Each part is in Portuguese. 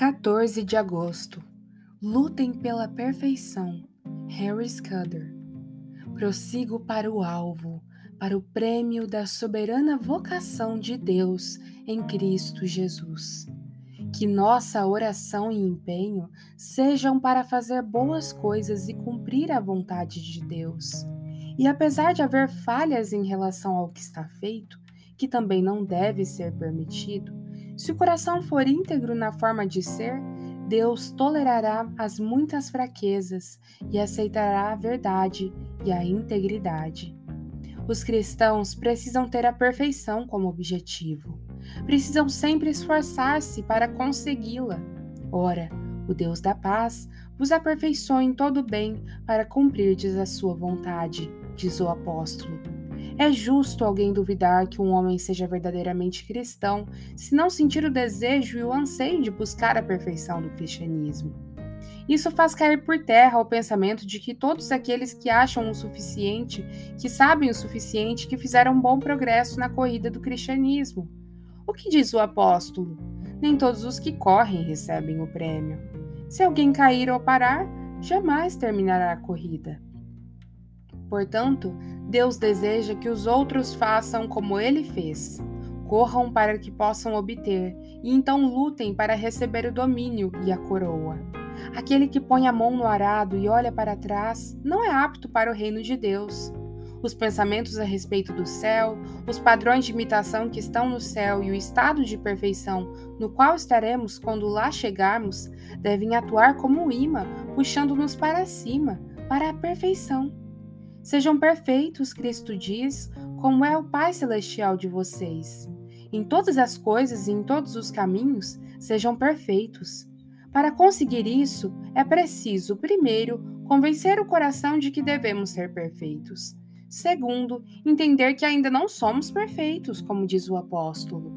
14 de agosto. Lutem pela perfeição. Harry Scudder. Prossigo para o alvo, para o prêmio da soberana vocação de Deus em Cristo Jesus. Que nossa oração e empenho sejam para fazer boas coisas e cumprir a vontade de Deus. E apesar de haver falhas em relação ao que está feito, que também não deve ser permitido, se o coração for íntegro na forma de ser, Deus tolerará as muitas fraquezas e aceitará a verdade e a integridade. Os cristãos precisam ter a perfeição como objetivo. Precisam sempre esforçar-se para consegui-la. Ora, o Deus da paz vos aperfeiçoe em todo bem para cumprirdes a sua vontade, diz o apóstolo. É justo alguém duvidar que um homem seja verdadeiramente cristão se não sentir o desejo e o anseio de buscar a perfeição do cristianismo. Isso faz cair por terra o pensamento de que todos aqueles que acham o suficiente, que sabem o suficiente, que fizeram um bom progresso na corrida do cristianismo. O que diz o apóstolo? Nem todos os que correm recebem o prêmio. Se alguém cair ou parar, jamais terminará a corrida. Portanto, Deus deseja que os outros façam como ele fez. Corram para que possam obter, e então lutem para receber o domínio e a coroa. Aquele que põe a mão no arado e olha para trás não é apto para o reino de Deus. Os pensamentos a respeito do céu, os padrões de imitação que estão no céu e o estado de perfeição no qual estaremos quando lá chegarmos devem atuar como um imã, puxando-nos para cima, para a perfeição. Sejam perfeitos, Cristo diz, como é o Pai Celestial de vocês. Em todas as coisas e em todos os caminhos, sejam perfeitos. Para conseguir isso, é preciso, primeiro, convencer o coração de que devemos ser perfeitos. Segundo, entender que ainda não somos perfeitos, como diz o apóstolo.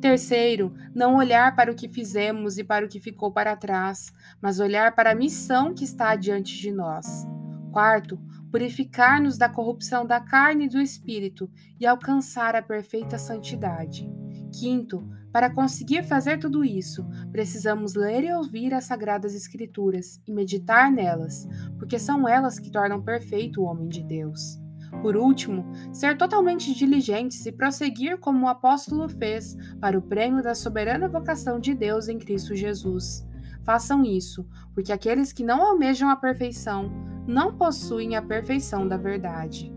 Terceiro, não olhar para o que fizemos e para o que ficou para trás, mas olhar para a missão que está diante de nós. Quarto, purificar-nos da corrupção da carne e do espírito e alcançar a perfeita santidade. Quinto, para conseguir fazer tudo isso, precisamos ler e ouvir as Sagradas Escrituras e meditar nelas, porque são elas que tornam perfeito o homem de Deus. Por último, ser totalmente diligentes e prosseguir como o apóstolo fez para o prêmio da soberana vocação de Deus em Cristo Jesus. Façam isso, porque aqueles que não almejam a perfeição não possuem a perfeição da verdade.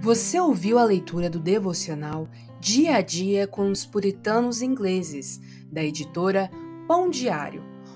Você ouviu a leitura do devocional Dia a Dia com os Puritanos Ingleses, da editora Pão Diário,